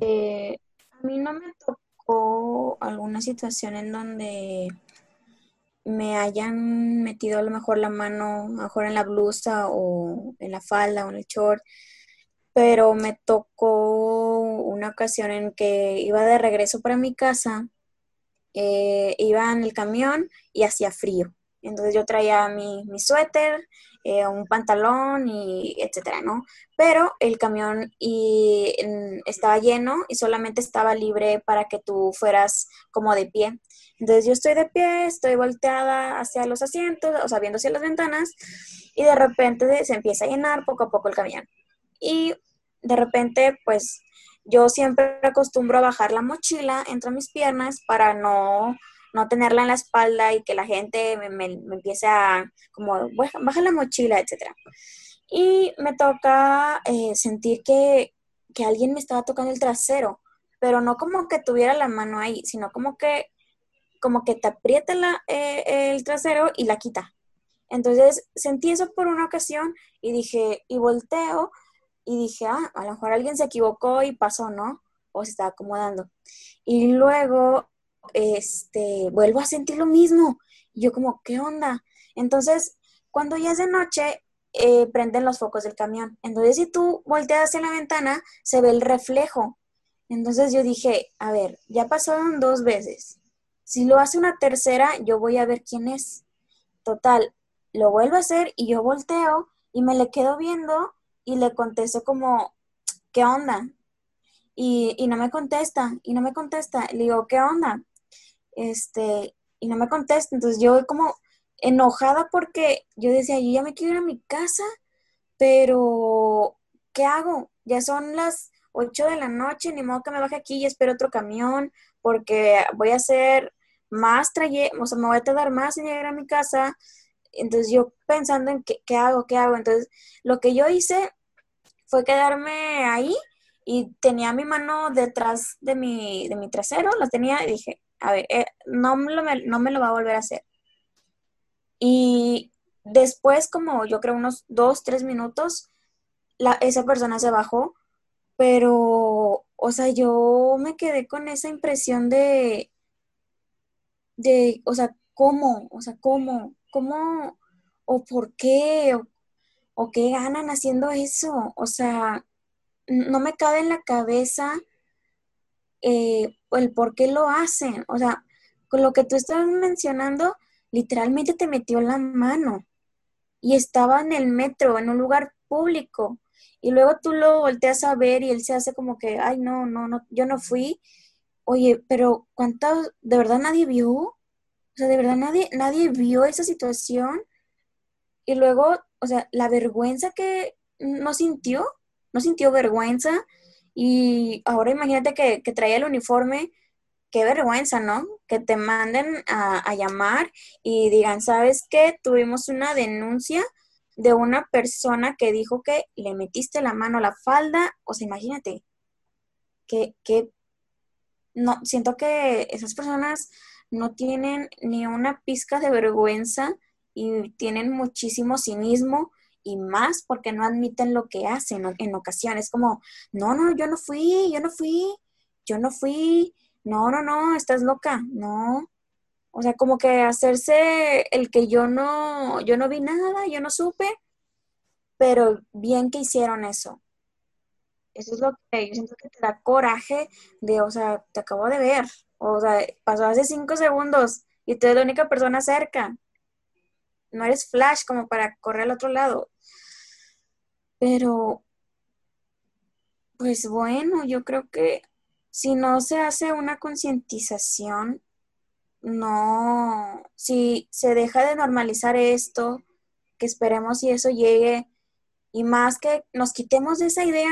Eh, a mí no me tocó alguna situación en donde me hayan metido a lo mejor la mano, mejor en la blusa o en la falda o en el short, pero me tocó una ocasión en que iba de regreso para mi casa, eh, iba en el camión y hacía frío. Entonces yo traía mi, suéter, eh, un pantalón y etcétera, ¿no? Pero el camión estaba lleno y solamente estaba libre para que tú fueras como de pie. Entonces yo estoy de pie, estoy volteada hacia los asientos, o sea, viendo hacia las ventanas y de repente se empieza a llenar poco a poco el camión. Y de repente, pues yo siempre acostumbro a bajar la mochila entre mis piernas para no no tenerla en la espalda y que la gente me, empiece a, como, baja la mochila, etc. Y me toca eh, sentir que, alguien me estaba tocando el trasero, pero no como que tuviera la mano ahí, sino como que, como que te aprieta la, eh, el trasero y la quita. Entonces sentí eso por una ocasión y dije, y volteo y dije, ah, a lo mejor alguien se equivocó y pasó, ¿no? O se estaba acomodando. Y luego este, vuelvo a sentir lo mismo. Y yo como, ¿qué onda? Entonces, cuando ya es de noche, eh, prenden los focos del camión. Entonces, si tú volteas hacia la ventana, se ve el reflejo. Entonces yo dije, a ver, ya pasaron dos veces. Si lo hace una tercera, yo voy a ver quién es. Total, lo vuelvo a hacer y yo volteo y me le quedo viendo y le contesto como, ¿qué onda? Y, y no me contesta, y no me contesta. Le digo, ¿qué onda? Este, y no me contesta. Entonces yo como enojada porque yo decía, yo ya me quiero ir a mi casa, pero ¿qué hago? Ya son las 8 de la noche, ni modo que me baje aquí y espero otro camión, porque voy a hacer más trayecto, o sea, me voy a tardar más en llegar a mi casa. Entonces yo pensando en qué, qué hago, qué hago. Entonces lo que yo hice fue quedarme ahí y tenía mi mano detrás de mi, de mi trasero, la tenía y dije, a ver, eh, no, me lo, va a volver a hacer. Y después, como yo creo unos dos, tres minutos, esa persona se bajó, pero, o sea, yo me quedé con esa impresión de, de, o sea, ¿cómo? O sea, ¿cómo? ¿Cómo? ¿O por qué? ¿O, o qué ganan haciendo eso? O sea, no me cabe en la cabeza eh, el por qué lo hacen. O sea, con lo que tú estabas mencionando, literalmente te metió la mano y estaba en el metro, en un lugar público. Y luego tú lo volteas a ver y él se hace como que, ay, no, no, no, yo no fui. Oye, pero ¿cuántas, de verdad nadie vio? O sea, de verdad nadie, nadie vio esa situación. Y luego, o sea, la vergüenza que no sintió, no sintió vergüenza, y ahora imagínate que, que traía el uniforme, qué vergüenza, ¿no? Que te manden a, llamar y digan, ¿sabes qué? Tuvimos una denuncia de una persona que dijo que le metiste la mano a la falda, o sea, imagínate, que, que no, siento que esas personas no tienen ni una pizca de vergüenza y tienen muchísimo cinismo y más porque no admiten lo que hacen en ocasiones. Como, no, no, yo no fui, yo no fui, yo no fui, no, no, no, estás loca, no. O sea, como que hacerse el que yo no, yo no vi nada, yo no supe, pero bien que hicieron eso. Eso es lo que yo siento que te da coraje de, o sea, te acabo de ver, o sea, pasó hace cinco segundos y tú eres la única persona cerca no eres flash como para correr al otro lado. Pero, pues bueno, yo creo que si no se hace una concientización, no, si se deja de normalizar esto, que esperemos y eso llegue, y más que nos quitemos de esa idea,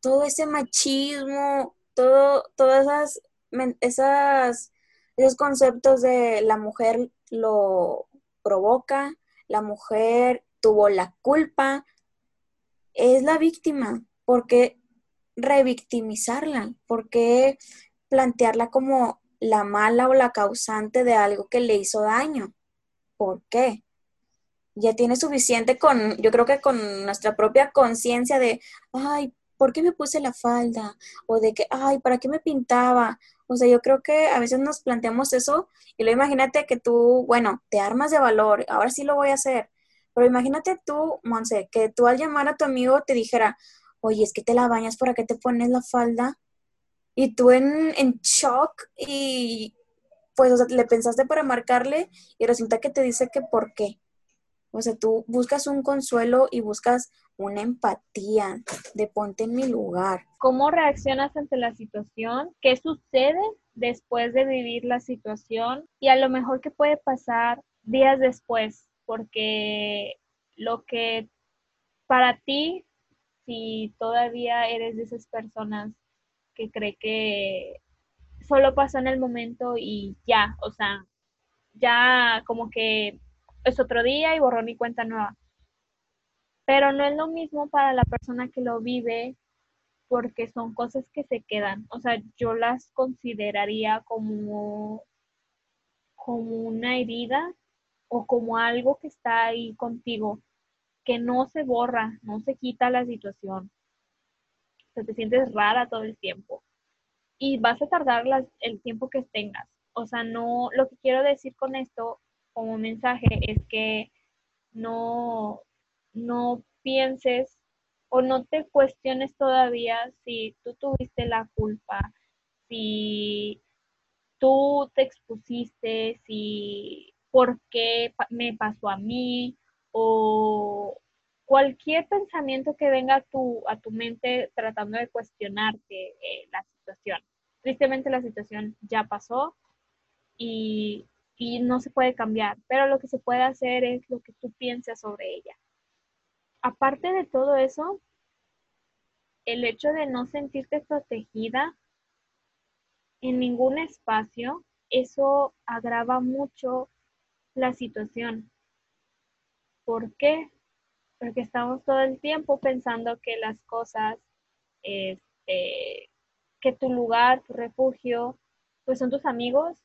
todo ese machismo, todo, todas esas, esas, esos conceptos de la mujer lo provoca, la mujer tuvo la culpa, es la víctima. ¿Por qué revictimizarla? ¿Por qué plantearla como la mala o la causante de algo que le hizo daño? ¿Por qué? Ya tiene suficiente con, yo creo que con nuestra propia conciencia de, ay, ¿por qué me puse la falda? O de que, ay, ¿para qué me pintaba? O sea, yo creo que a veces nos planteamos eso y luego imagínate que tú, bueno, te armas de valor, ahora sí lo voy a hacer. Pero imagínate tú, Monse, que tú al llamar a tu amigo te dijera, oye, es que te la bañas, ¿para qué te pones la falda? Y tú en, en shock y pues, o sea, le pensaste para marcarle y resulta que te dice que por qué. O sea, tú buscas un consuelo y buscas una empatía de ponte en mi lugar. ¿Cómo reaccionas ante la situación? ¿Qué sucede después de vivir la situación? Y a lo mejor qué puede pasar días después, porque lo que para ti, si todavía eres de esas personas que cree que solo pasó en el momento y ya, o sea, ya como que es otro día y borrón y cuenta nueva. Pero no es lo mismo para la persona que lo vive porque son cosas que se quedan. O sea, yo las consideraría como, como una herida o como algo que está ahí contigo, que no se borra, no se quita la situación. O sea, te sientes rara todo el tiempo. Y vas a tardar el tiempo que tengas. O sea, no, lo que quiero decir con esto como mensaje es que no, no pienses o no te cuestiones todavía si tú tuviste la culpa, si tú te expusiste, si por qué me pasó a mí o cualquier pensamiento que venga a tu, a tu mente tratando de cuestionarte eh, la situación. Tristemente la situación ya pasó y y no se puede cambiar, pero lo que se puede hacer es lo que tú piensas sobre ella. Aparte de todo eso, el hecho de no sentirte protegida en ningún espacio, eso agrava mucho la situación. ¿Por qué? Porque estamos todo el tiempo pensando que las cosas, este, que tu lugar, tu refugio, pues son tus amigos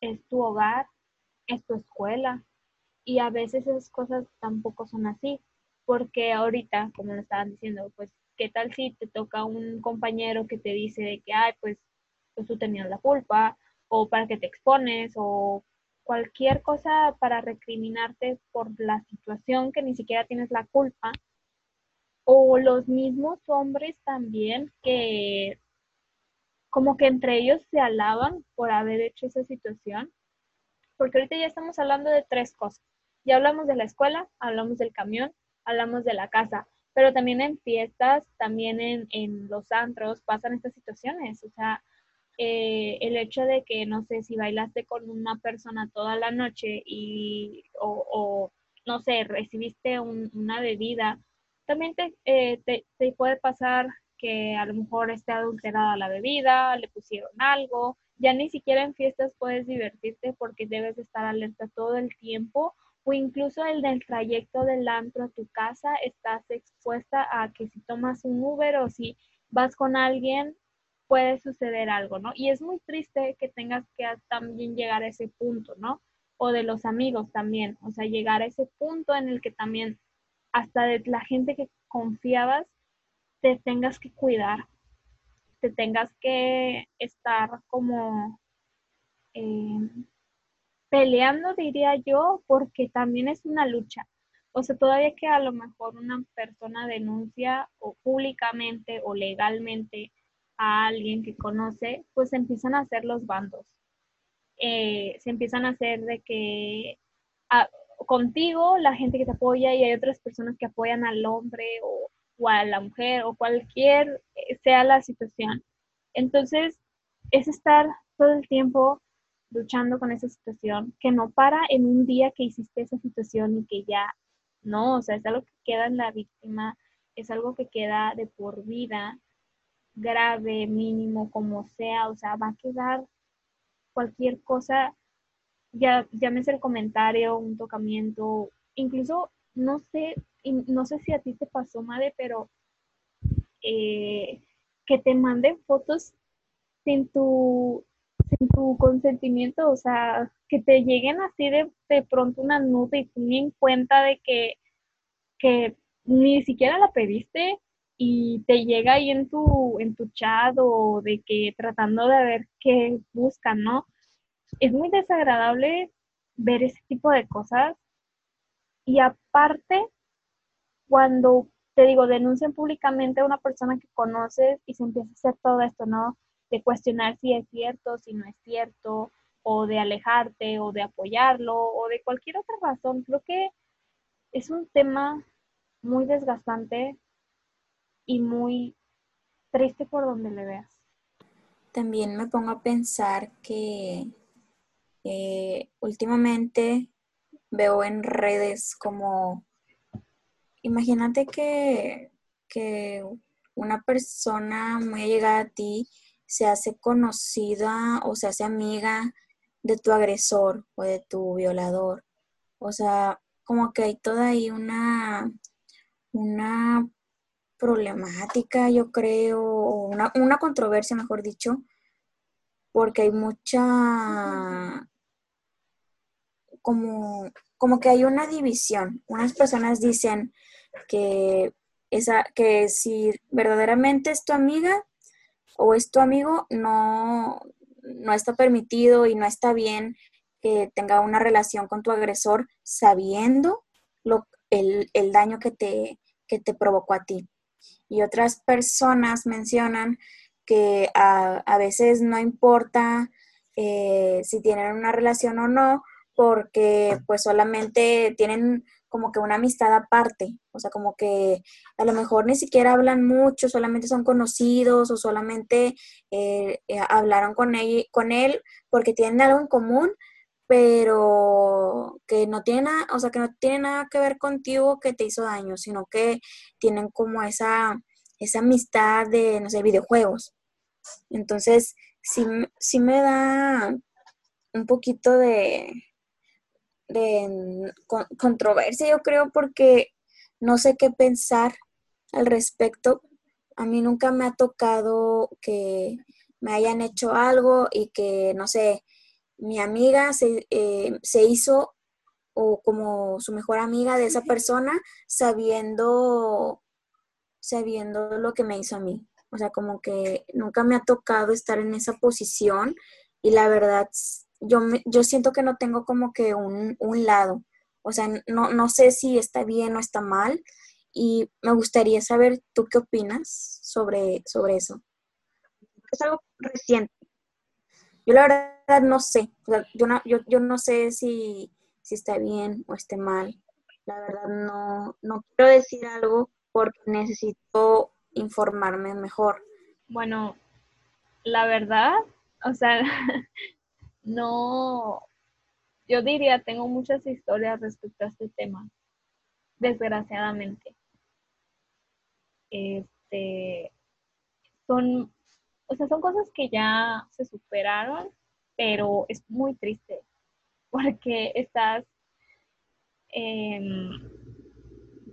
es tu hogar, es tu escuela. Y a veces esas cosas tampoco son así, porque ahorita, como lo estaban diciendo, pues, ¿qué tal si te toca un compañero que te dice de que, ay, pues, pues tú tenías la culpa, o para que te expones, o cualquier cosa para recriminarte por la situación que ni siquiera tienes la culpa, o los mismos hombres también que como que entre ellos se alaban por haber hecho esa situación, porque ahorita ya estamos hablando de tres cosas. Ya hablamos de la escuela, hablamos del camión, hablamos de la casa, pero también en fiestas, también en, los antros pasan estas situaciones, o sea, eh, el hecho de que, no sé, si bailaste con una persona toda la noche y, o, no sé, recibiste una bebida, también te, eh, te, te, puede pasar que a lo mejor esté adulterada la bebida, le pusieron algo, ya ni siquiera en fiestas puedes divertirte porque debes estar alerta todo el tiempo o incluso el del trayecto del antro a tu casa estás expuesta a que si tomas un Uber o si vas con alguien puede suceder algo, ¿no? Y es muy triste que tengas que también llegar a ese punto, ¿no? O de los amigos también, o sea, llegar a ese punto en el que también hasta de la gente que confiabas te tengas que cuidar, te tengas que estar como eh, peleando, diría yo, porque también es una lucha. O sea, todavía que a lo mejor una persona denuncia o públicamente o legalmente a alguien que conoce, pues empiezan a hacer los bandos. Eh, se empiezan a hacer de que ah, contigo la gente que te apoya y hay otras personas que apoyan al hombre o o a la mujer o cualquier eh, sea la situación. Entonces, es estar todo el tiempo luchando con esa situación, que no para en un día que hiciste esa situación y que ya, no, o sea, es algo que queda en la víctima, es algo que queda de por vida, grave, mínimo, como sea, o sea, va a quedar cualquier cosa, ya llámese el comentario, un tocamiento, incluso no sé, no sé si a ti te pasó, madre, pero eh, que te manden fotos sin tu, sin tu consentimiento, o sea, que te lleguen así de, de pronto una nube y tú ni en cuenta de que, que ni siquiera la pediste y te llega ahí en tu, en tu chat o de que tratando de ver qué buscan, ¿no? Es muy desagradable ver ese tipo de cosas y aparte, cuando te digo, denuncian públicamente a una persona que conoces y se empieza a hacer todo esto, ¿no? De cuestionar si es cierto, si no es cierto, o de alejarte, o de apoyarlo, o de cualquier otra razón. Creo que es un tema muy desgastante y muy triste por donde le veas. También me pongo a pensar que eh, últimamente veo en redes como, imagínate que, que una persona muy llegada a ti se hace conocida o se hace amiga de tu agresor o de tu violador. O sea, como que hay toda ahí una, una problemática, yo creo, una, una controversia, mejor dicho, porque hay mucha, como, como que hay una división. Unas personas dicen que, esa, que si verdaderamente es tu amiga o es tu amigo, no, no está permitido y no está bien que tenga una relación con tu agresor sabiendo lo, el, el daño que te, que te provocó a ti. Y otras personas mencionan que a, veces no importa eh, si tienen una relación o no, porque pues solamente tienen como que una amistad aparte, o sea, como que a lo mejor ni siquiera hablan mucho, solamente son conocidos o solamente eh, eh, hablaron con él, con él porque tienen algo en común, pero que no tiene nada, o sea, que no tiene nada que ver contigo que te hizo daño, sino que tienen como esa, esa amistad de, no sé, videojuegos. Entonces, sí, sí me da un poquito de, de controversia, yo creo, porque no sé qué pensar al respecto. A mí nunca me ha tocado que me hayan hecho algo y que, no sé, mi amiga se, eh, se hizo o como su mejor amiga de esa persona sabiendo, sabiendo lo que me hizo a mí. O sea, como que nunca me ha tocado estar en esa posición y la verdad, yo, yo siento que no tengo como que un, un lado. O sea, no, no sé si está bien o está mal y me gustaría saber tú qué opinas sobre, sobre eso. Es algo reciente. Yo la verdad no sé, yo, no, yo, no sé si, está bien o esté mal. La verdad no, no quiero decir algo porque necesito informarme mejor. Bueno, la verdad, o sea, no, yo diría, tengo muchas historias respecto a este tema, desgraciadamente. Este, son o sea, son cosas que ya se superaron, pero es muy triste porque estás, em,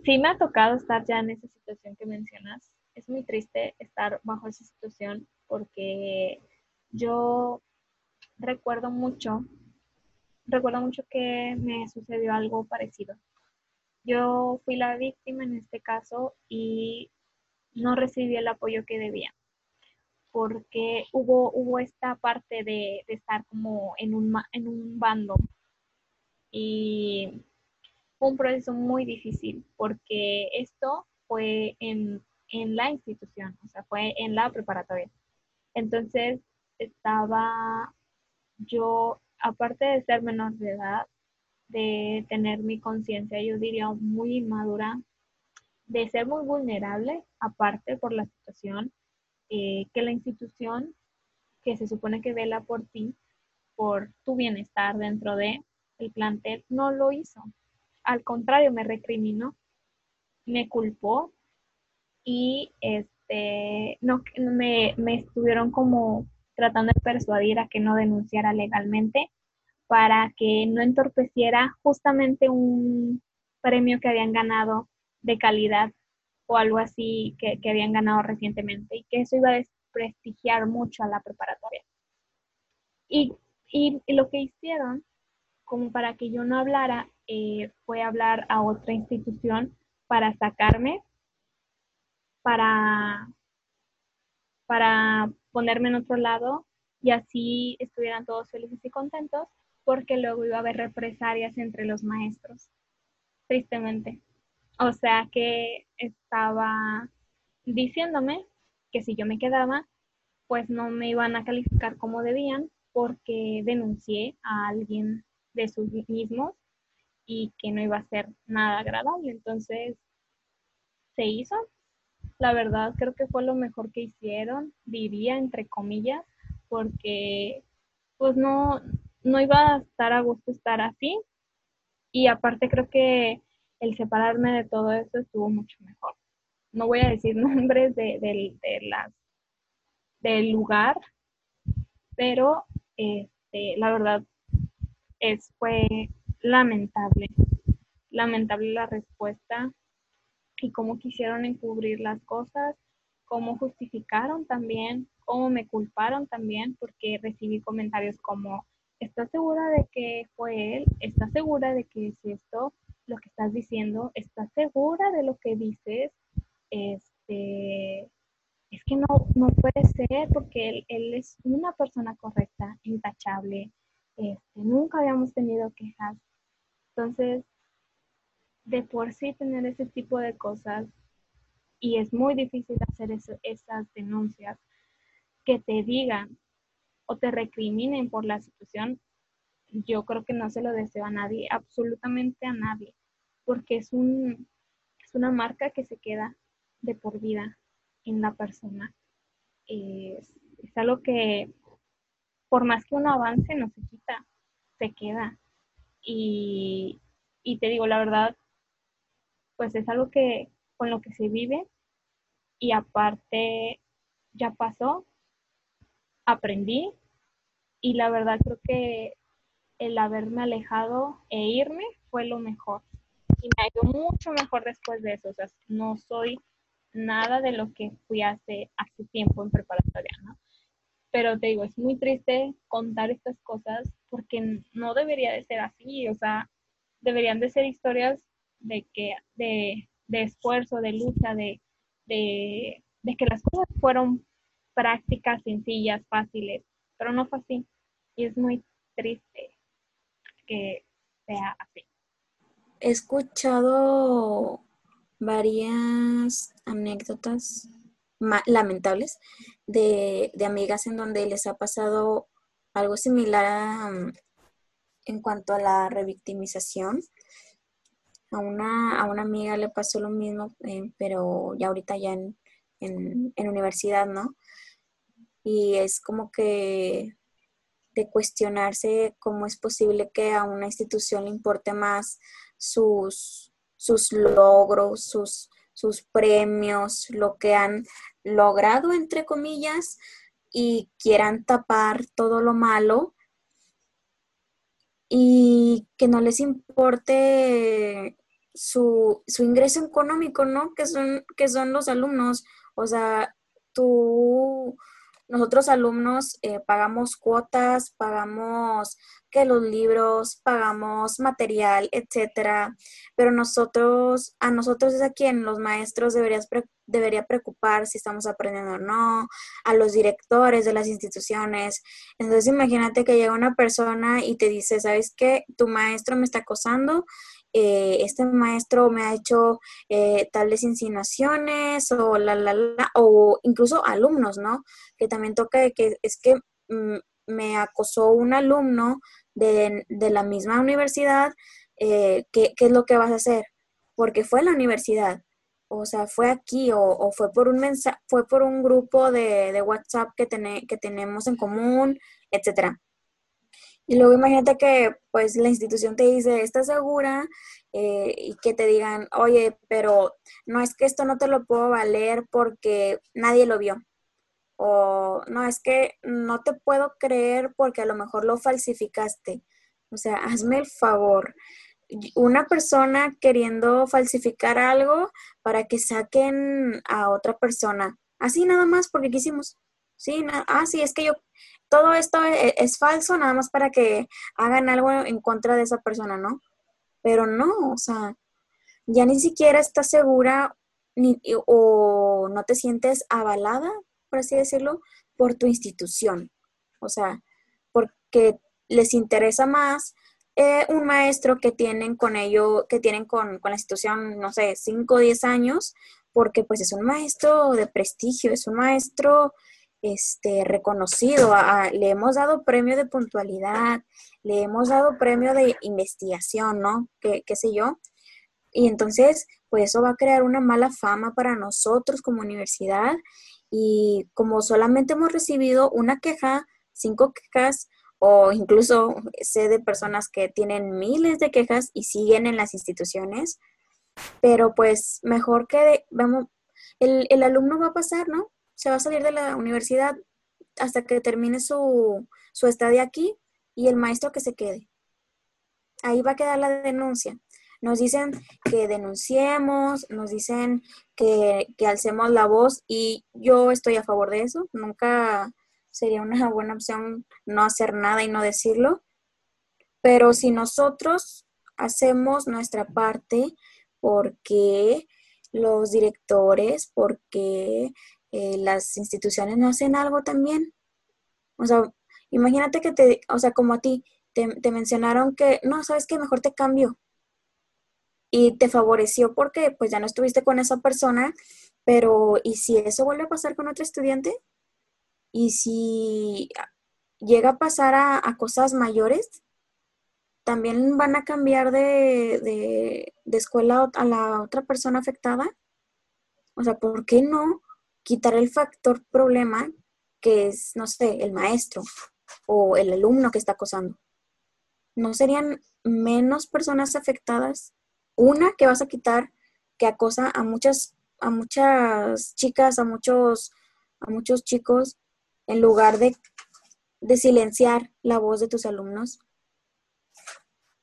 sí me ha tocado estar ya en esa situación que mencionas. Es muy triste estar bajo esa situación porque yo recuerdo mucho, recuerdo mucho que me sucedió algo parecido. Yo fui la víctima en este caso y no recibí el apoyo que debía porque hubo, hubo esta parte de, estar como en un, en un bando. Y fue un proceso muy difícil porque esto fue en, en la institución, o sea, fue en la preparatoria. Entonces estaba yo, aparte de ser menor de edad, de tener mi conciencia, yo diría muy inmadura, de ser muy vulnerable, aparte por la situación, eh, que la institución que se supone que vela por ti, por tu bienestar dentro de el plantel, no lo hizo. Al contrario, me recriminó, me culpó y este, no, me, me estuvieron como tratando de persuadir a que no denunciara legalmente para que no entorpeciera justamente un premio que habían ganado de calidad o algo así que, habían ganado recientemente y que eso iba a desprestigiar mucho a la preparatoria. Y, lo que hicieron, como para que yo no hablara, eh, fue hablar a otra institución para sacarme para, para ponerme en otro lado y así estuvieran todos felices y contentos, porque luego iba a haber represalias entre los maestros, tristemente. O sea que estaba diciéndome que si yo me quedaba, pues no me iban a calificar como debían porque denuncié a alguien de sus mismos y que no iba a ser nada agradable. Entonces, se hizo. La verdad creo que fue lo mejor que hicieron, diría entre comillas, porque pues no, no iba a estar a gusto estar así. Y aparte creo que el separarme de todo eso estuvo mucho mejor. No voy a decir nombres de, de las del lugar, pero este, la verdad es, fue lamentable, lamentable la respuesta y cómo quisieron encubrir las cosas, cómo justificaron también, cómo me culparon también, porque recibí comentarios como, ¿estás segura de que fue él? ¿Estás segura de que es esto lo que estás diciendo? ¿Estás segura de lo que dices? Este, es que no, no puede ser porque él, él es una persona correcta, intachable, este, nunca habíamos tenido quejas. Entonces, de por sí tener ese tipo de cosas y es muy difícil hacer esas denuncias que te digan o te recriminen por la situación, yo creo que no se lo deseo a nadie, absolutamente a nadie, porque es, un, es una marca que se queda de por vida en la persona. es algo que por más que uno avance, no se quita, se queda. Y, y te digo, la verdad, pues es algo que con lo que se vive y aparte ya pasó, aprendí y la verdad creo que el haberme alejado e irme fue lo mejor. Y me ha ido mucho mejor después de eso. O sea, no soy nada de lo que fui hace, hace tiempo en preparatoria, ¿no? Pero te digo, es muy triste contar estas cosas porque no debería de ser así, o sea, deberían de ser historias de que, de, esfuerzo, de lucha, de, de, de que las cosas fueron prácticas, sencillas, fáciles, pero no fue así. Y es muy triste que sea así. He escuchado varias anécdotas lamentables de, amigas en donde les ha pasado algo similar mm, en cuanto a la revictimización. A una, a una amiga le pasó lo mismo, eh, pero ya ahorita ya en, en, universidad, ¿no? Y es como que de cuestionarse cómo es posible que a una institución le importe más sus, sus logros, sus, sus premios, lo que han logrado, entre comillas, y quieran tapar todo lo malo y que no les importe su, su ingreso económico, ¿no? Que son, que son los alumnos. O sea, tú nosotros alumnos eh, pagamos cuotas, pagamos que los libros, pagamos material, etcétera, pero nosotros, a nosotros es a quien los maestros deberías debería preocupar si estamos aprendiendo o no, a los directores de las instituciones. Entonces imagínate que llega una persona y te dice, ¿sabes qué? Tu maestro me está acosando eh, este maestro me ha hecho eh, tales insinuaciones o la, la, la, o incluso alumnos, ¿no? Que también toca que es que mm, me acosó un alumno de, la misma universidad, eh, ¿qué, es lo que vas a hacer? Porque fue en la universidad, o sea, fue aquí o, fue por un mensaje, fue por un grupo de, WhatsApp que, que tenemos en común, etcétera. Y luego imagínate que pues la institución te dice, ¿estás segura? Eh, y que te digan, oye, pero no es que esto no te lo puedo valer porque nadie lo vio. O no, es que no te puedo creer porque a lo mejor lo falsificaste. O sea, hazme el favor. Una persona queriendo falsificar algo para que saquen a otra persona. Así nada más porque quisimos. Sí, ah, sí, es que yo, todo esto es, es, falso nada más para que hagan algo en contra de esa persona, ¿no? Pero no, o sea, ya ni siquiera está segura ni, o no te sientes avalada, por así decirlo, por tu institución. O sea, porque les interesa más eh, un maestro que tienen con ello, que tienen con, con la institución, no sé, 5 o 10 años, porque pues es un maestro de prestigio, es un maestro este, reconocido, le hemos dado premio de puntualidad, le hemos dado premio de investigación, ¿no? ¿Qué, qué sé yo? Y entonces, pues eso va a crear una mala fama para nosotros como universidad y como solamente hemos recibido una queja, cinco quejas, o incluso sé de personas que tienen miles de quejas y siguen en las instituciones, pero pues mejor que, vamos, el, el alumno va a pasar, ¿no? Se va a salir de la universidad hasta que termine su, su estadía aquí y el maestro que se quede. Ahí va a quedar la denuncia. Nos dicen que denunciemos, nos dicen que, que alcemos la voz y yo estoy a favor de eso. Nunca sería una buena opción no hacer nada y no decirlo. Pero si nosotros hacemos nuestra parte, porque los directores, porque eh, las instituciones no hacen algo también. O sea, imagínate que te, o sea, como a ti, te, mencionaron que, no, sabes que mejor te cambio. Y te favoreció porque pues ya no estuviste con esa persona, pero ¿y si eso vuelve a pasar con otro estudiante? Y si llega a pasar a, cosas mayores, también van a cambiar de, escuela a la otra persona afectada. O sea, ¿por qué no quitar el factor problema que es, no sé, el maestro o el alumno que está acosando? ¿No serían menos personas afectadas? Una que vas a quitar que acosa a muchas, a muchas chicas, a muchos, a muchos chicos en lugar de, silenciar la voz de tus alumnos.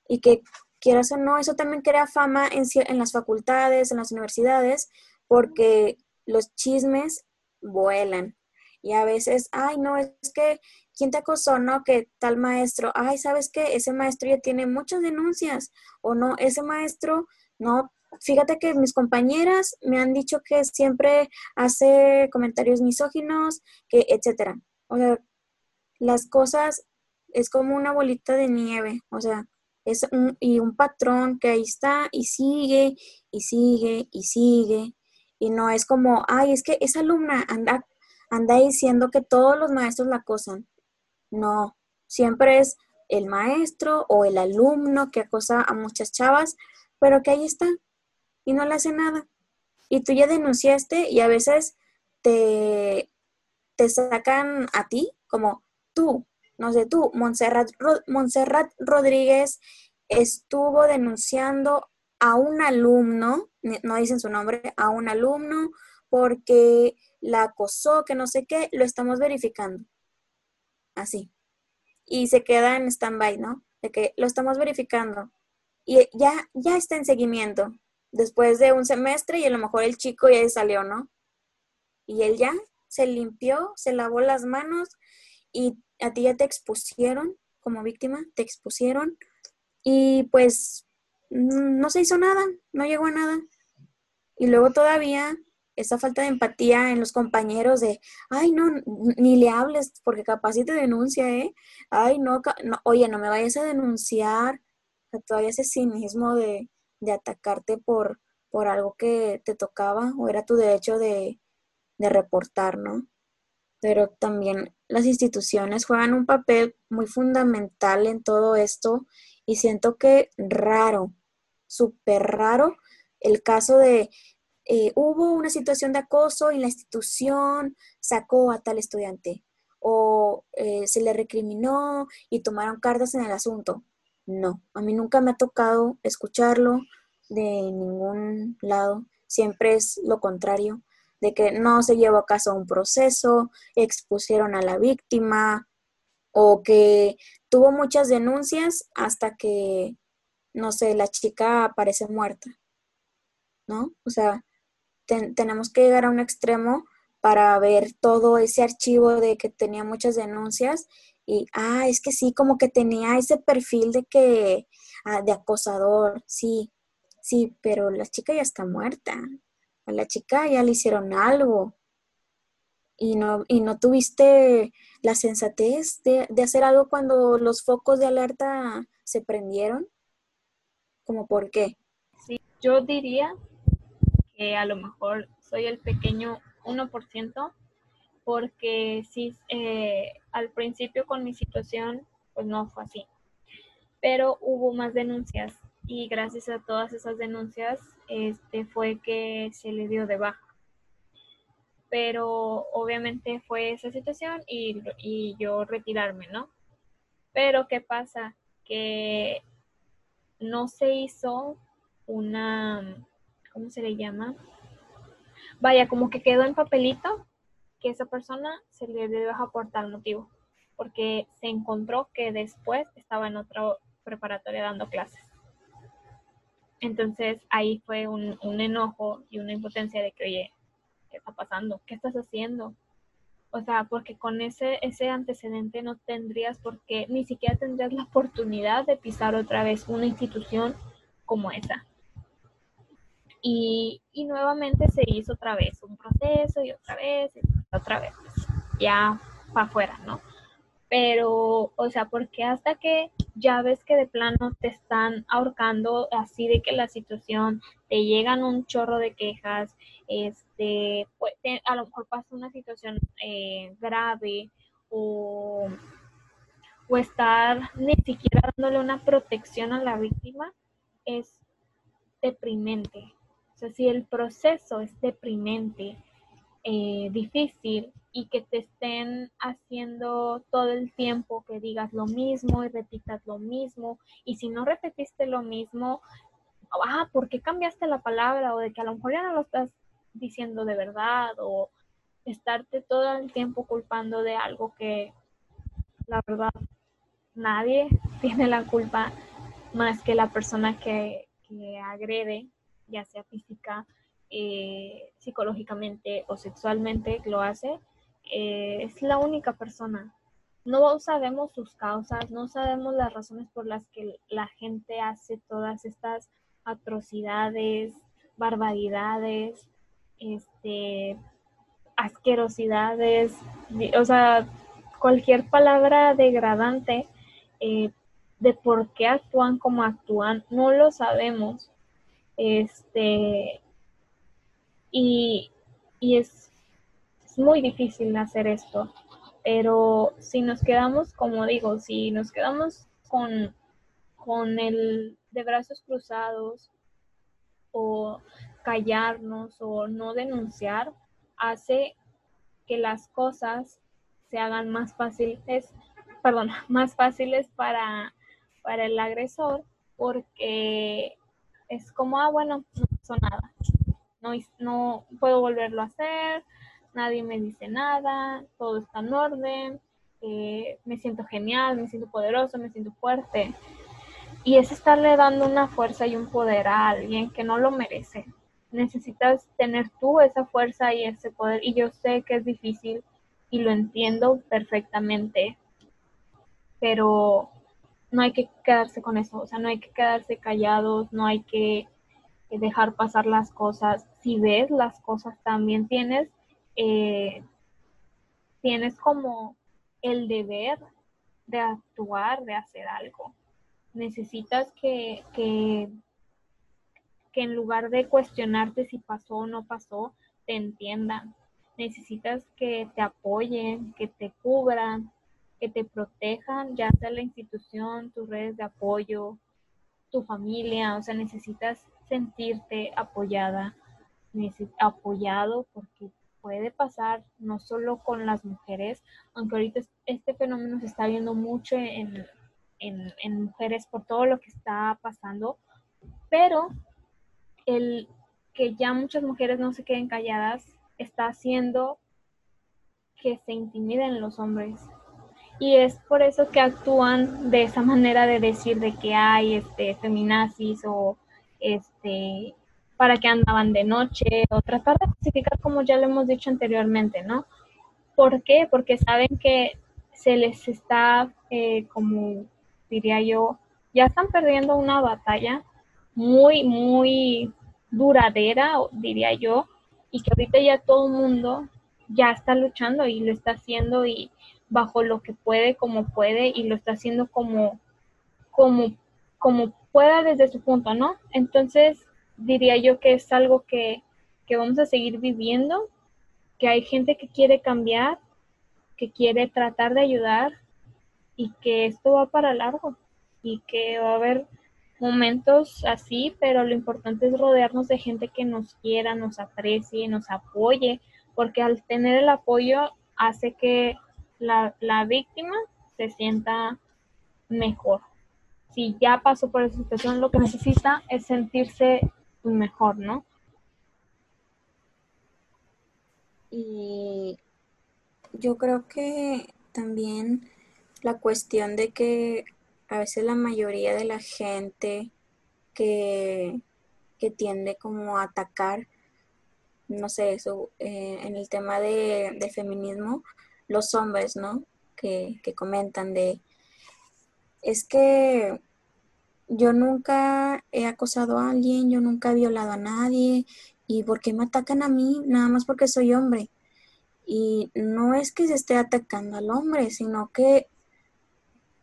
Y que quieras o no, eso también crea fama en las facultades, en las universidades, porque los chismes vuelan. Y a veces, ay, no, es que, ¿quién te acosó? No, que tal maestro, ay, ¿sabes qué? Ese maestro ya tiene muchas denuncias. O no, ese maestro, no, fíjate que mis compañeras me han dicho que siempre hace comentarios misóginos, que etcétera. O sea, las cosas es como una bolita de nieve, o sea, es un, y un patrón que ahí está y sigue y sigue y sigue y no es como, ay, es que esa alumna anda anda diciendo que todos los maestros la acosan. No, siempre es el maestro o el alumno que acosa a muchas chavas, pero que ahí está, y no le hace nada. Y tú ya denunciaste y a veces te, te sacan a ti como tú, no sé, tú, Montserrat, Montserrat Rodríguez estuvo denunciando a un alumno, no dicen su nombre, a un alumno porque la acosó, que no sé qué, lo estamos verificando. Así. Y se queda en stand-by, ¿no? De que lo estamos verificando. Y ya, ya está en seguimiento después de un semestre y a lo mejor el chico ya salió, ¿no? Y él ya se limpió, se lavó las manos y a ti ya te expusieron como víctima, te expusieron y pues no se hizo nada, no llegó a nada. Y luego todavía esa falta de empatía en los compañeros de, ay, no, ni le hables porque capaz si te denuncia, ¿eh? Ay, no, no, oye, no me vayas a denunciar. todavía ese cinismo de, de atacarte por, por algo que te tocaba o era tu derecho de, de reportar, ¿no? Pero también las instituciones juegan un papel muy fundamental en todo esto y siento que raro, súper raro el caso de eh, hubo una situación de acoso y la institución sacó a tal estudiante o eh, se le recriminó y tomaron cartas en el asunto. No, a mí nunca me ha tocado escucharlo de ningún lado. Siempre es lo contrario, de que no se llevó a caso un proceso, expusieron a la víctima o que tuvo muchas denuncias hasta que, no sé, la chica aparece muerta. ¿No? O sea, tenemos que llegar a un extremo para ver todo ese archivo de que tenía muchas denuncias y, ah, es que sí, como que tenía ese perfil de que, ah, de acosador, sí, sí, pero la chica ya está muerta. a la chica ya le hicieron algo y no, y no tuviste la sensatez de, de hacer algo cuando los focos de alerta se prendieron? ¿Como por qué? Sí, yo diría que a lo mejor soy el pequeño 1%, porque sí, eh, al principio con mi situación, pues no fue así. Pero hubo más denuncias y gracias a todas esas denuncias, este fue que se le dio de baja. Pero obviamente fue esa situación y, y yo retirarme, ¿no? Pero ¿qué pasa? Que no se hizo una, ¿cómo se le llama? Vaya, como que quedó en papelito que esa persona se le por tal motivo, porque se encontró que después estaba en otra preparatoria dando clases. Entonces ahí fue un, un enojo y una impotencia de que, oye, ¿qué está pasando? ¿Qué estás haciendo? O sea, porque con ese, ese antecedente no tendrías por qué, ni siquiera tendrías la oportunidad de pisar otra vez una institución como esa. Y, y nuevamente se hizo otra vez un proceso y otra vez y otra vez, ya para afuera, ¿no? Pero, o sea, porque hasta que ya ves que de plano te están ahorcando así de que la situación, te llegan un chorro de quejas, este, pues, a lo mejor pasa una situación eh, grave o, o estar ni siquiera dándole una protección a la víctima, es deprimente. O sea, si el proceso es deprimente, eh, difícil y que te estén haciendo todo el tiempo que digas lo mismo y repitas lo mismo y si no repetiste lo mismo, ah, ¿por qué cambiaste la palabra? O de que a lo mejor ya no lo estás diciendo de verdad o estarte todo el tiempo culpando de algo que la verdad nadie tiene la culpa más que la persona que, que agrede, ya sea física, eh, psicológicamente o sexualmente lo hace, eh, es la única persona. No sabemos sus causas, no sabemos las razones por las que la gente hace todas estas atrocidades, barbaridades, este, asquerosidades, o sea, cualquier palabra degradante eh, de por qué actúan como actúan, no lo sabemos. Este, y, es, muy difícil hacer esto. Pero si nos quedamos, como digo, si nos quedamos con, con el de brazos cruzados o callarnos o no denunciar, hace que las cosas se hagan más fáciles, perdón, más fáciles para, para el agresor porque es como, ah, bueno, no pasó nada. No, no puedo volverlo a hacer, nadie me dice nada, todo está en orden, eh, me siento genial, me siento poderoso, me siento fuerte. Y es estarle dando una fuerza y un poder a alguien que no lo merece. Necesitas tener tú esa fuerza y ese poder. Y yo sé que es difícil y lo entiendo perfectamente, pero no hay que quedarse con eso, o sea, no hay que quedarse callados, no hay que, dejar pasar las cosas. Si ves las cosas también tienes, eh, tienes como el deber de actuar, de hacer algo. Necesitas que, que, que en lugar de cuestionarte si pasó o no pasó, te entiendan. Necesitas que te apoyen, que te cubran, que te protejan, ya sea la institución, tus redes de apoyo, tu familia, o sea, necesitas sentirte apoyada, apoyado, porque puede pasar no solo con las mujeres, aunque ahorita este fenómeno se está viendo mucho en, en mujeres por todo lo que está pasando, pero el que ya muchas mujeres no se queden calladas está haciendo que se intimiden los hombres, y es por eso que actúan de esa manera de decir de que hay este feminazis o este para que andaban de noche o tratar de justificar como ya lo hemos dicho anteriormente, ¿no? ¿Por qué? Porque saben que se les está, eh, como diría yo, ya están perdiendo una batalla muy, muy duradera, diría yo, y que ahorita ya todo el mundo ya está luchando y lo está haciendo y bajo lo que puede, como puede, y lo está haciendo como, como, como pueda desde su punto, ¿no? Entonces, diría yo que es algo que, que vamos a seguir viviendo, que hay gente que quiere cambiar, que quiere tratar de ayudar y que esto va para largo y que va a haber momentos así, pero lo importante es rodearnos de gente que nos quiera, nos aprecie, nos apoye, porque al tener el apoyo hace que la, la víctima se sienta mejor. Si ya pasó por esa situación, lo que necesita es sentirse mejor, ¿no? Y yo creo que también la cuestión de que a veces la mayoría de la gente que, que tiende como a atacar, no sé, eso, eh, en el tema de, feminismo, los hombres, ¿no? Que, que comentan de, es que yo nunca he acosado a alguien, yo nunca he violado a nadie, ¿y por qué me atacan a mí? Nada más porque soy hombre. Y no es que se esté atacando al hombre, sino que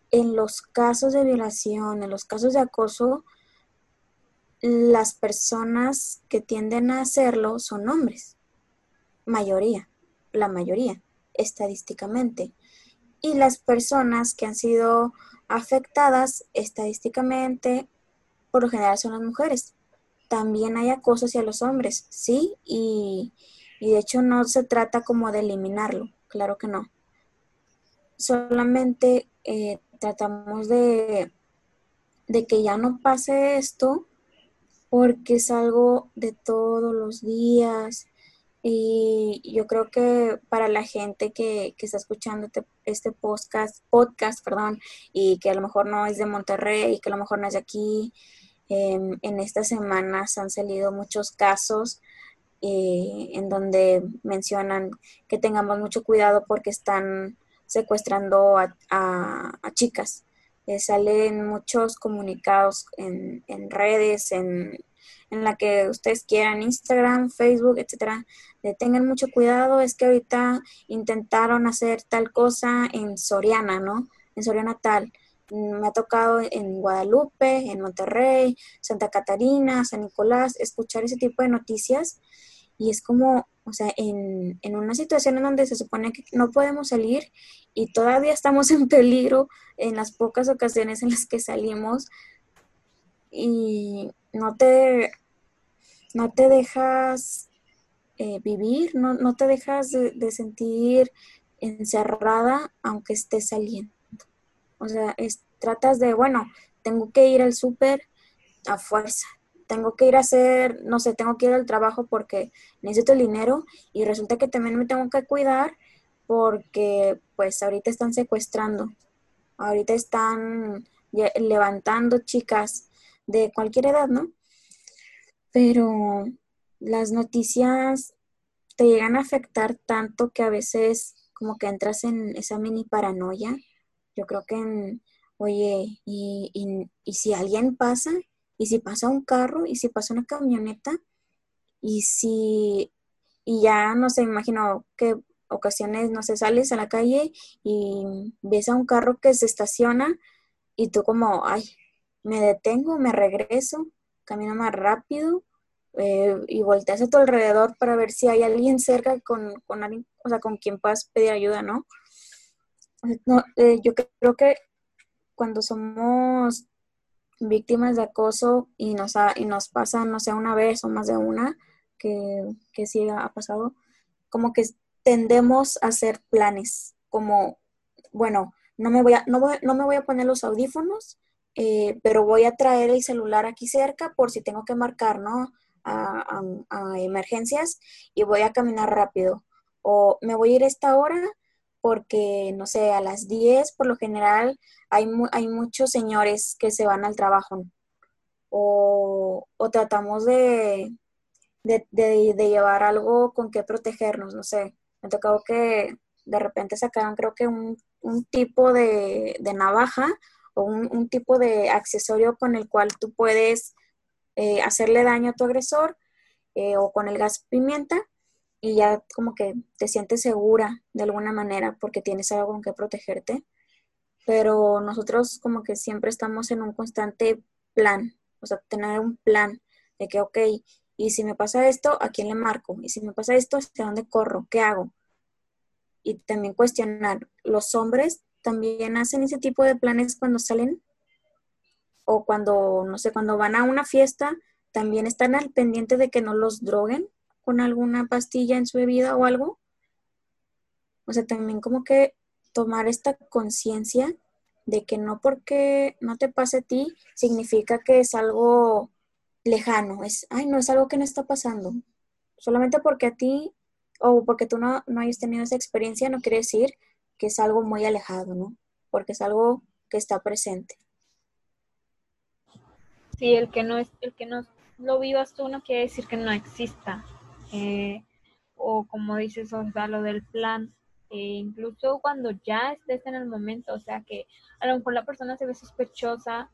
en los casos de violación, en los casos de acoso, las personas que tienden a hacerlo son hombres. Mayoría, la mayoría, estadísticamente. Y las personas que han sido afectadas estadísticamente, por lo general son las mujeres. También hay acoso hacia los hombres, sí, y, y de hecho no se trata como de eliminarlo, claro que no. Solamente eh, tratamos de, de que ya no pase esto porque es algo de todos los días y yo creo que para la gente que, que está escuchando este, podcast, podcast perdón, y que a lo mejor no es de Monterrey y que a lo mejor no es de aquí, en estas semanas han salido muchos casos eh, en donde mencionan que tengamos mucho cuidado porque están secuestrando a, chicas. Eh, salen muchos comunicados en redes, en, en, la que ustedes quieran, Instagram, Facebook, etcétera. Tengan mucho cuidado, es que ahorita intentaron hacer tal cosa en Soriana, ¿no? En Soriana tal. Me ha tocado en Guadalupe, en Monterrey, Santa Catarina, San Nicolás, escuchar ese tipo de noticias y es como, o sea, en, en, una situación en donde se supone que no podemos salir y todavía estamos en peligro en las pocas ocasiones en las que salimos y no te, no te dejas eh, vivir, no, no, te dejas de, sentir encerrada aunque estés saliendo. O sea, tratas de, bueno, tengo que ir al súper a fuerza, tengo que ir a hacer, no sé, tengo que ir al trabajo porque necesito el dinero y resulta que también me tengo que cuidar porque pues ahorita están secuestrando, ahorita están levantando chicas de cualquier edad, ¿no? Pero las noticias te llegan a afectar tanto que a veces como que entras en esa mini paranoia. Yo creo que, en, oye, y, y, y si alguien pasa y si pasa un carro, y si pasa una camioneta, y si, y ya no sé, imagino que ocasiones, no sé, sales a la calle y ves a un carro que se estaciona y tú como, ay, me detengo, me regreso, camino más rápido eh, y volteas a tu alrededor para ver si hay alguien cerca con, con alguien, o sea, con quien puedas pedir ayuda, ¿no? no eh, yo creo que cuando somos víctimas de acoso y nos, y nos pasa, no sé, una vez o más de una, que, que sí ha pasado, como que tendemos a hacer planes, como, bueno, no me voy a, no no me voy a poner los audífonos, eh, pero voy a traer el celular aquí cerca por si tengo que marcar, ¿no? A, a, emergencias y voy a caminar rápido. O me voy a ir esta hora porque, no sé, a las 10 por lo general hay, hay muchos señores que se van al trabajo. O, tratamos de, de, llevar algo con que protegernos, no sé. Me ha tocado que de repente sacaron creo que un, tipo de, navaja un, tipo de accesorio con el cual tú puedes eh, hacerle daño a tu agresor eh, o con el gas pimienta y ya como que te sientes segura de alguna manera porque tienes algo con que protegerte. Pero nosotros como que siempre estamos en un constante plan, o sea, tener un plan de que, ok, y si me pasa esto, ¿a quién le marco? Y si me pasa esto, ¿hacia dónde corro? ¿Qué hago? Y también cuestionar, ¿los hombres también hacen ese tipo de planes cuando salen? O cuando, no sé, cuando van a una fiesta, también están al pendiente de que no los droguen con alguna pastilla en su bebida o algo. O sea, también como que tomar esta conciencia de que no porque no te pase a ti significa que es algo lejano, es, ay, no es algo que no está pasando. Solamente porque a ti o porque tú no, no hayas tenido esa experiencia no quiere decir que es algo muy alejado, ¿no? Porque es algo que está presente. Sí, el que no es, el que no lo vivas tú no quiere decir que no exista. Eh, o como dices, o sea, lo del plan, e incluso cuando ya estés en el momento, o sea, que a lo mejor la persona se ve sospechosa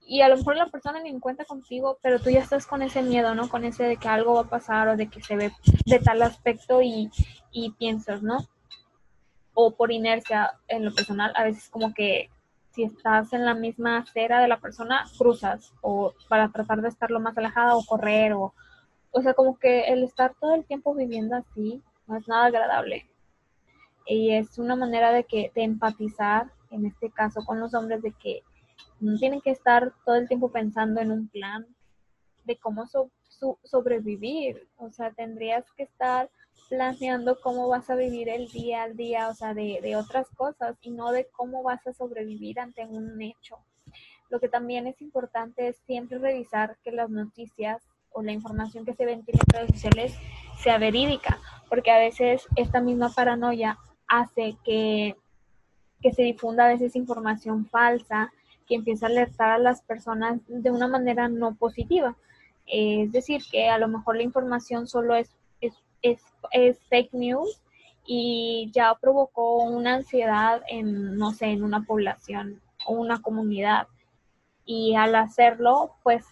y a lo mejor la persona ni cuenta contigo, pero tú ya estás con ese miedo, ¿no? Con ese de que algo va a pasar o de que se ve de tal aspecto y, y piensas, ¿no? O por inercia en lo personal, a veces como que si estás en la misma acera de la persona, cruzas o para tratar de estar lo más alejada o correr o, o sea, como que el estar todo el tiempo viviendo así no es nada agradable. Y es una manera de que de empatizar, en este caso con los hombres, de que no tienen que estar todo el tiempo pensando en un plan de cómo sobrevivir. O sea, tendrías que estar planeando cómo vas a vivir el día al día, o sea, de, de otras cosas y no de cómo vas a sobrevivir ante un hecho. Lo que también es importante es siempre revisar que las noticias o la información que se ventila en redes sociales sea verídica, porque a veces esta misma paranoia hace que, que se difunda a veces información falsa, que empieza a alertar a las personas de una manera no positiva. Es decir, que a lo mejor la información solo es es, es fake news y ya provocó una ansiedad en, no sé, en una población o una comunidad. Y al hacerlo, pues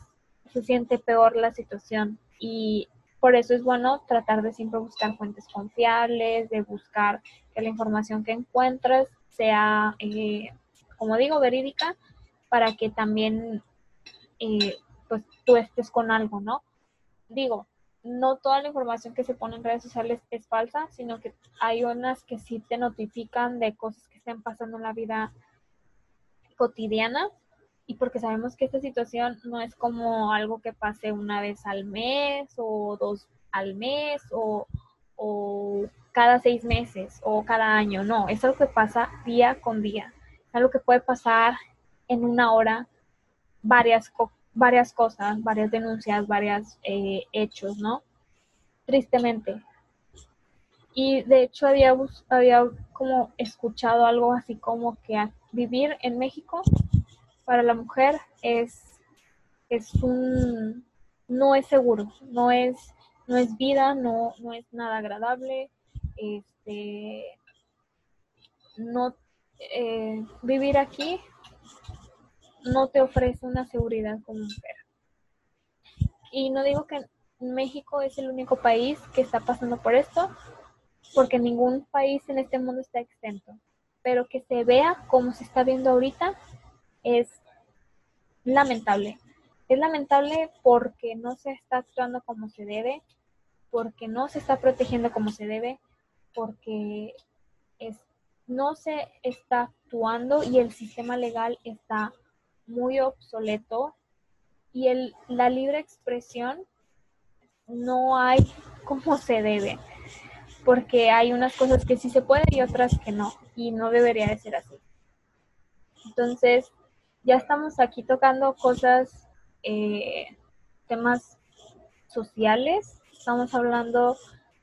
se siente peor la situación. Y por eso es bueno tratar de siempre buscar fuentes confiables, de buscar que la información que encuentres sea, eh, como digo, verídica, para que también eh, pues tú estés con algo, ¿no? Digo, no toda la información que se pone en redes sociales es falsa, sino que hay unas que sí te notifican de cosas que estén pasando en la vida cotidiana. Y porque sabemos que esta situación no es como algo que pase una vez al mes o dos al mes o, cada seis meses o cada año, no, es algo que pasa día con día, es algo que puede pasar en una hora varias, varias cosas, varias denuncias, varios eh, hechos, ¿no? Tristemente. Y de hecho había, había como escuchado algo así como que vivir en México para la mujer es, es un, no es seguro, no es, no es vida, no, no es nada agradable, este, no, eh, vivir aquí no te ofrece una seguridad como mujer. Y no digo que México es el único país que está pasando por esto, porque ningún país en este mundo está exento. Pero que se vea como se está viendo ahorita es lamentable. Es lamentable porque no se está actuando como se debe, porque no se está protegiendo como se debe, porque es, no se está actuando y el sistema legal está muy obsoleto y el, la libre expresión no hay como se debe, porque hay unas cosas que sí se pueden y otras que no, y no debería de ser así. Entonces, ya estamos aquí tocando cosas, eh, temas sociales, estamos hablando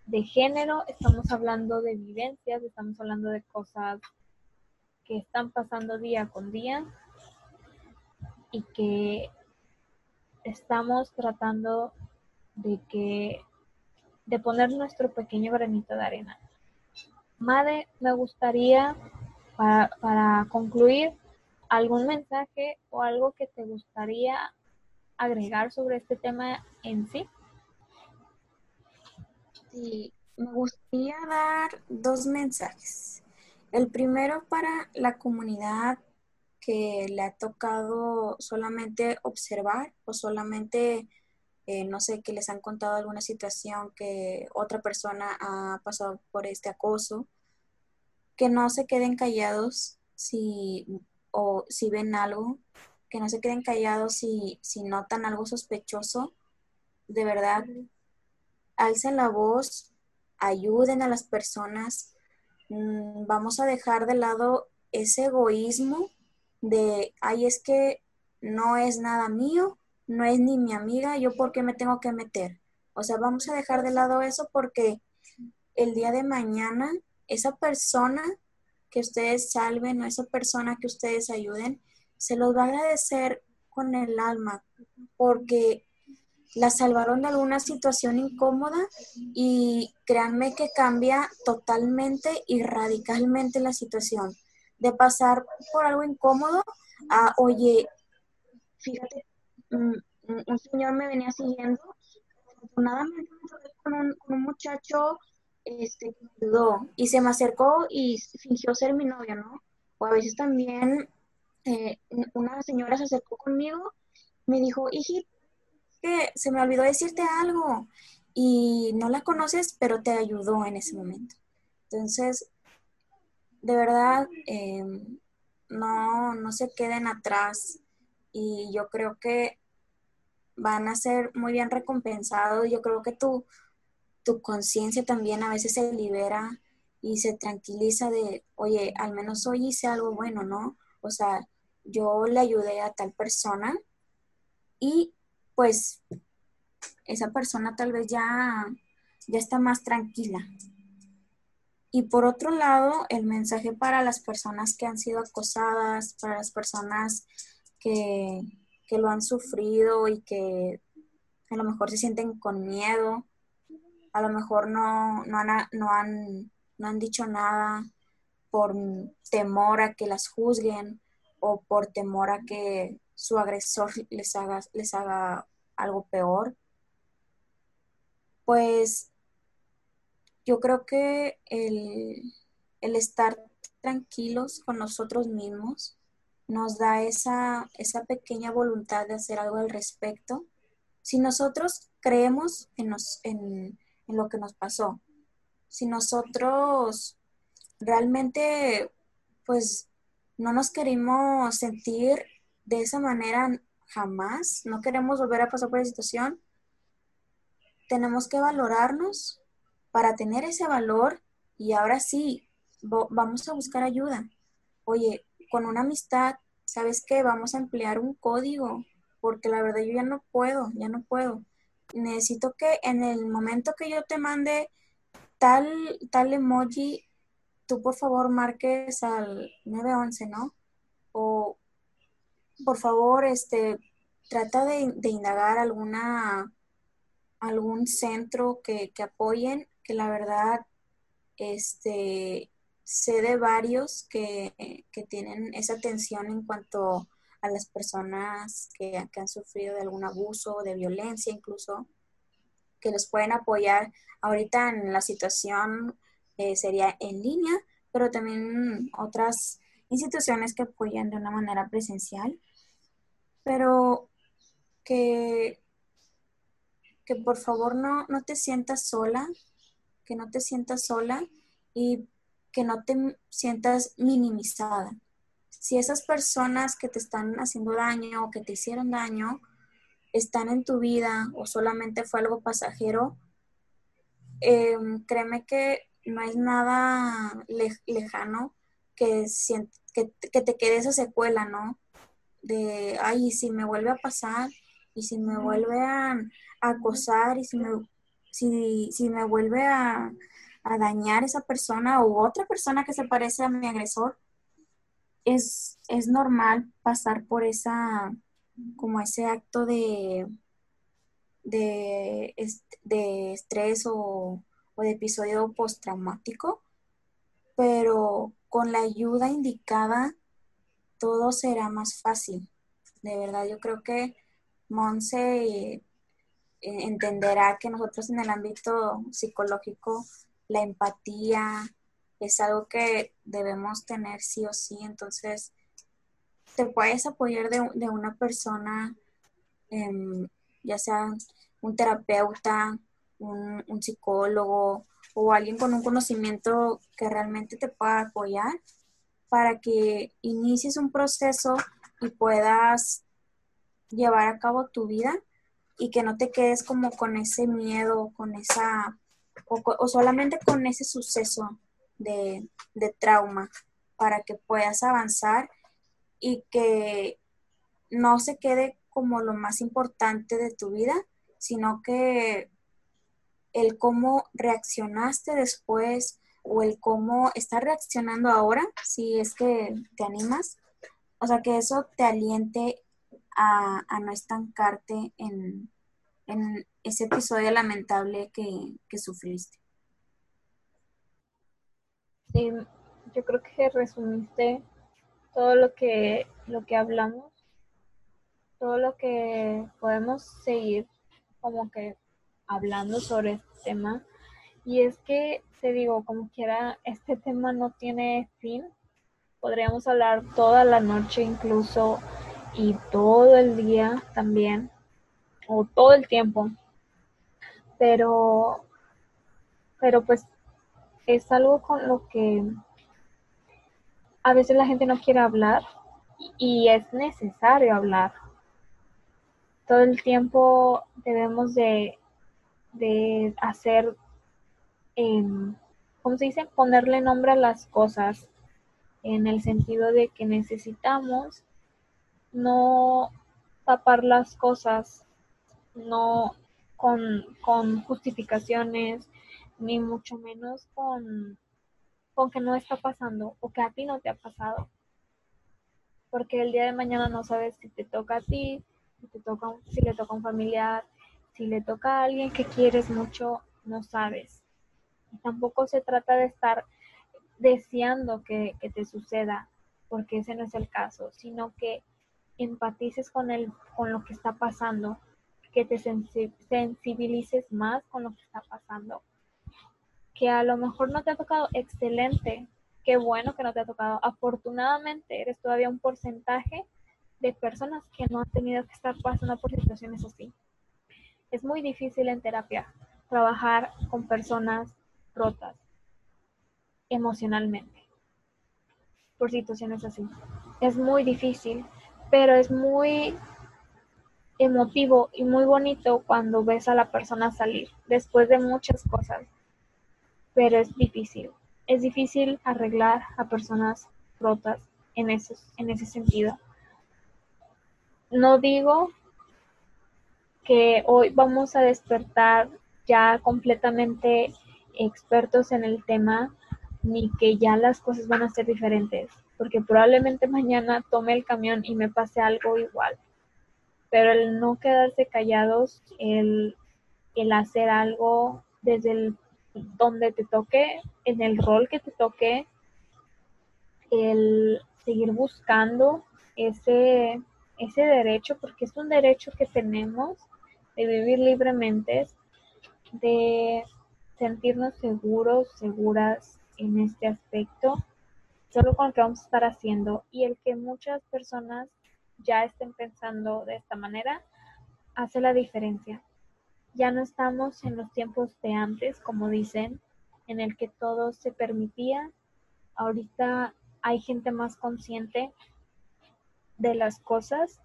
de género, estamos hablando de vivencias, estamos hablando de cosas que están pasando día con día y que estamos tratando de que de poner nuestro pequeño granito de arena. Madre, me gustaría para, para concluir algún mensaje o algo que te gustaría agregar sobre este tema en sí. Sí, me gustaría dar dos mensajes. El primero para la comunidad que le ha tocado solamente observar o solamente, eh, no sé, que les han contado alguna situación que otra persona ha pasado por este acoso, que no se queden callados si o si ven algo, que no se queden callados si, si notan algo sospechoso. De verdad, alcen la voz, ayuden a las personas. Mm, vamos a dejar de lado ese egoísmo de, ay, es que no es nada mío, no es ni mi amiga, yo por qué me tengo que meter. O sea, vamos a dejar de lado eso porque el día de mañana esa persona que ustedes salven o esa persona que ustedes ayuden, se los va a agradecer con el alma porque la salvaron de alguna situación incómoda y créanme que cambia totalmente y radicalmente la situación. De pasar por algo incómodo a, oye, fíjate, mm, un señor me venía siguiendo, afortunadamente con un, un muchacho este, que me ayudó y se me acercó y fingió ser mi novia, ¿no? O a veces también eh, una señora se acercó conmigo, me dijo, hijita, que se me olvidó decirte algo y no la conoces, pero te ayudó en ese momento. Entonces, de verdad, em, no, no se queden atrás y yo creo que van a ser muy bien recompensados. Yo creo que tu, tu conciencia también a veces se libera y se tranquiliza de, oye, al menos hoy hice algo bueno, ¿no? O sea, yo le ayudé a tal persona y pues esa persona tal vez ya, ya está más tranquila. Y por otro lado, el mensaje para las personas que han sido acosadas, para las personas que, lo han sufrido y que a lo mejor se sienten con miedo, a lo mejor no, no, han, no, han, no han dicho nada por temor a que las juzguen o por temor a que su agresor les haga, les haga algo peor, pues yo creo que el, estar tranquilos con nosotros mismos nos da esa, esa pequeña voluntad de hacer algo al respecto. Si nosotros creemos en, en, en lo que nos pasó, si nosotros realmente pues no nos queremos sentir de esa manera jamás, no queremos volver a pasar por esa situación, tenemos que valorarnos para tener ese valor y ahora sí, vamos a buscar ayuda. Oye, con una amistad, ¿sabes qué? Vamos a emplear un código, porque la verdad yo ya no puedo, ya no puedo. Necesito que en el momento que yo te mande tal, tal emoji, tú por favor marques al 911, ¿no? O por favor, este, trata de, indagar alguna, algún centro que, apoyen, que la verdad, este, sé de varios que, tienen esa atención en cuanto a las personas que, han sufrido de algún abuso, de violencia incluso, que los pueden apoyar. Ahorita en la situación eh, sería en línea, pero también otras instituciones que apoyan de una manera presencial, pero que, que por favor no, no te sientas sola, que no te sientas sola y que no te sientas minimizada. Si esas personas que te están haciendo daño o que te hicieron daño están en tu vida o solamente fue algo pasajero, em, créeme que no es nada lejano que, que, te quede esa secuela, ¿no? De, ay, si me vuelve a pasar, y si me vuelve a, acosar, y si me, si, me vuelve a, dañar esa persona o otra persona que se parece a mi agresor, es, es normal pasar por esa, como ese acto de, de, de estrés o, o de episodio postraumático, pero con la ayuda indicada todo será más fácil. De verdad, yo creo que Monse entenderá que nosotros en el ámbito psicológico la empatía es algo que debemos tener sí o sí. Entonces, te puedes apoyar de, una persona, em, ya sea un terapeuta, un, psicólogo o alguien con un conocimiento que realmente te pueda apoyar para que inicies un proceso y puedas llevar a cabo tu vida y que no te quedes como con ese miedo, con esa, o, solamente con ese suceso de, de trauma para que puedas avanzar y que no se quede como lo más importante de tu vida, sino que el cómo reaccionaste después o el cómo estás reaccionando ahora, si es que te animas, o sea, que eso te aliente a, no estancarte en, ese episodio lamentable que, sufriste. Sí, yo creo que resumiste todo lo que, lo que hablamos, todo lo que podemos seguir como que hablando sobre este tema. Y es que, te digo, como quiera, este tema no tiene fin. Podríamos hablar toda la noche incluso y todo el día también, o todo el tiempo. Pero, pero pues es algo con lo que a veces la gente no quiere hablar y es necesario hablar. Todo el tiempo debemos de, de hacer, eh, ¿cómo se dice? Ponerle nombre a las cosas en el sentido de que necesitamos no tapar las cosas, no con, con justificaciones, ni mucho menos con, con que no está pasando o que a ti no te ha pasado. Porque el día de mañana no sabes si te toca a ti, si, te toca, si le toca a un familiar, si le toca a alguien que quieres mucho, no sabes. Y tampoco se trata de estar deseando que, que te suceda, porque ese no es el caso, sino que empatices con, el, con lo que está pasando, que te sensibilices más con lo que está pasando. Que a lo mejor no te ha tocado excelente, qué bueno que no te ha tocado. Afortunadamente eres todavía un porcentaje de personas que no han tenido que estar pasando por situaciones así. Es muy difícil en terapia trabajar con personas rotas emocionalmente por situaciones así. Es muy difícil pero es muy emotivo y muy bonito cuando ves a la persona salir después de muchas cosas, pero es difícil. Es difícil arreglar a personas rotas en, en ese sentido. No digo que hoy vamos a despertar ya completamente expertos en el tema, ni que ya las cosas van a ser diferentes porque probablemente mañana tome el camión y me pase algo igual. Pero el no quedarse callados, el, hacer algo desde el donde te toque, en el rol que te toque, el seguir buscando ese, ese derecho, porque es un derecho que tenemos de vivir libremente, de sentirnos seguros, seguras en este aspecto solo con lo que vamos a estar haciendo y el que muchas personas ya estén pensando de esta manera hace la diferencia. Ya no estamos en los tiempos de antes, como dicen, en el que todo se permitía. Ahorita hay gente más consciente de las cosas,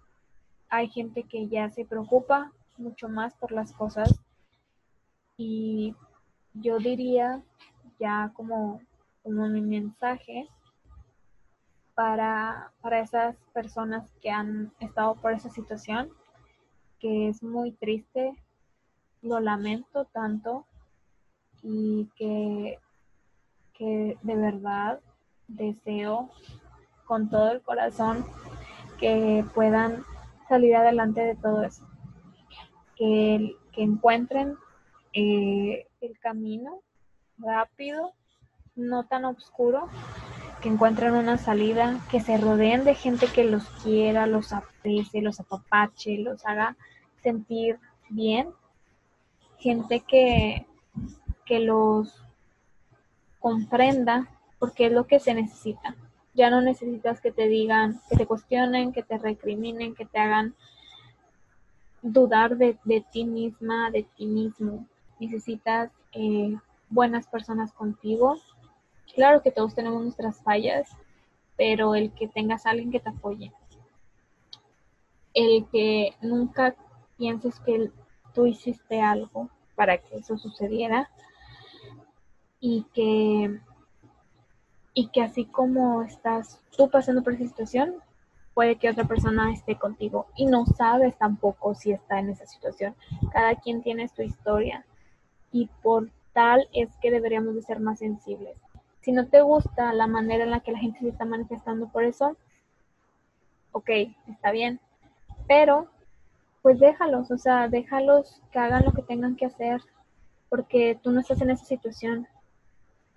hay gente que ya se preocupa mucho más por las cosas y yo diría ya como, como mi mensaje para, para esas personas que han estado por esa situación, que es muy triste, lo lamento tanto y que, que de verdad deseo con todo el corazón que puedan salir adelante de todo eso, que, que encuentren eh, el camino rápido, no tan oscuro, que encuentren una salida, que se rodeen de gente que los quiera, los aprecie, los apapache, los haga sentir bien gente que, que los comprenda porque es lo que se necesita. Ya no necesitas que te digan, que te cuestionen, que te recriminen, que te hagan dudar de, ti misma, de ti mismo. Necesitas eh, buenas personas contigo. Claro que todos tenemos nuestras fallas, pero el que tengas a alguien que te apoye. El que nunca pienses que tú hiciste algo para que eso sucediera y que y que así como estás tú pasando por esa situación, puede que otra persona esté contigo y no sabes tampoco si está en esa situación. Cada quien tiene su historia y por tal es que deberíamos de ser más sensibles. Si no te gusta la manera en la que la gente se está manifestando por eso, ok, está bien, pero pues déjalos, o sea, déjalos que hagan lo que tengan que hacer, porque tú no estás en esa situación.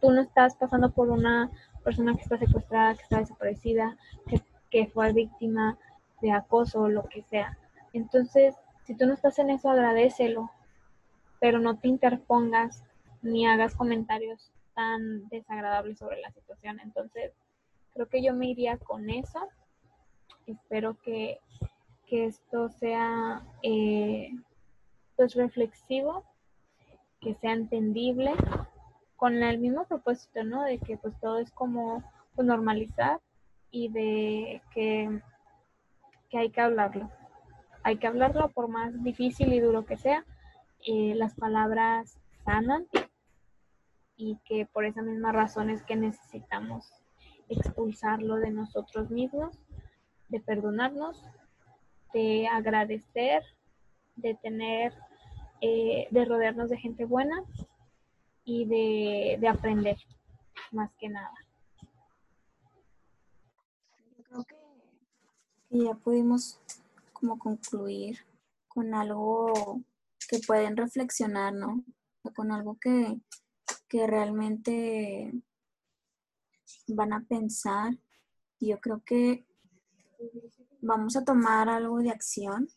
Tú no estás pasando por una persona que está secuestrada, que está desaparecida, que, fue víctima de acoso o lo que sea. Entonces, si tú no estás en eso, agradecelo, pero no te interpongas ni hagas comentarios tan desagradables sobre la situación. Entonces, creo que yo me iría con eso. Espero que que esto sea eh, pues reflexivo, que sea entendible, con el mismo propósito, ¿no? De que pues todo es como pues, normalizar y de que, que hay que hablarlo. Hay que hablarlo por más difícil y duro que sea. Eh, las palabras sanan y que por esa misma razón es que necesitamos expulsarlo de nosotros mismos, de perdonarnos de agradecer, de tener, eh, de rodearnos de gente buena y de, aprender, más que nada. Creo que, ya pudimos como concluir con algo que pueden reflexionar, ¿no? con algo que, que realmente van a pensar. Yo creo que vamos a tomar algo de acción.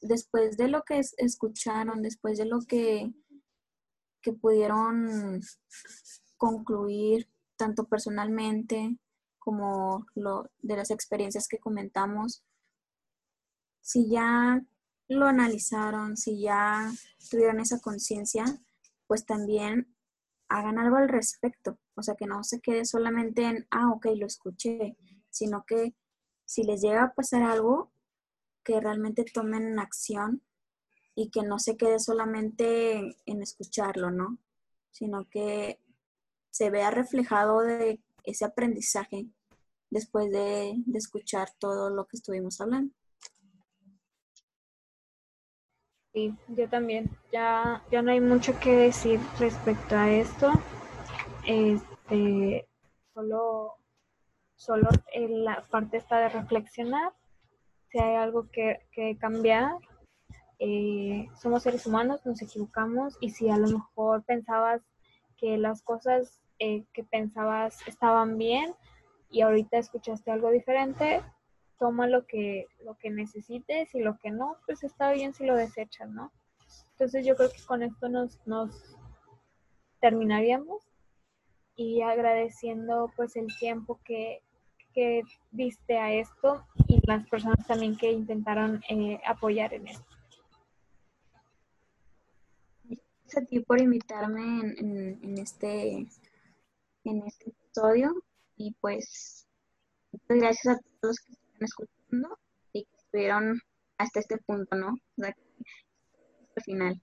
Después de lo que escucharon, después de lo que, que pudieron concluir, tanto personalmente como lo, de las experiencias que comentamos, si ya lo analizaron, si ya tuvieron esa conciencia, pues también hagan algo al respecto. O sea, que no se quede solamente en, ah, ok, lo escuché, sino que si les llega a pasar algo, que realmente tomen acción y que no se quede solamente en escucharlo, ¿no? Sino que se vea reflejado de ese aprendizaje después de, escuchar todo lo que estuvimos hablando. Sí, yo también. Ya, ya no hay mucho que decir respecto a esto. Este, solo solo la parte está de reflexionar, si hay algo que, cambiar. Eh, somos seres humanos, nos equivocamos y si a lo mejor pensabas que las cosas eh, que pensabas estaban bien y ahorita escuchaste algo diferente, toma lo que, lo que necesites y lo que no, pues está bien si lo desechas, ¿no? Entonces yo creo que con esto nos, nos terminaríamos y agradeciendo pues el tiempo que, que diste a esto y las personas también que intentaron eh, apoyar en esto. Gracias a ti por invitarme en, este, en este episodio y pues gracias a todos que escuchando y que estuvieron hasta este punto, ¿no? hasta el final.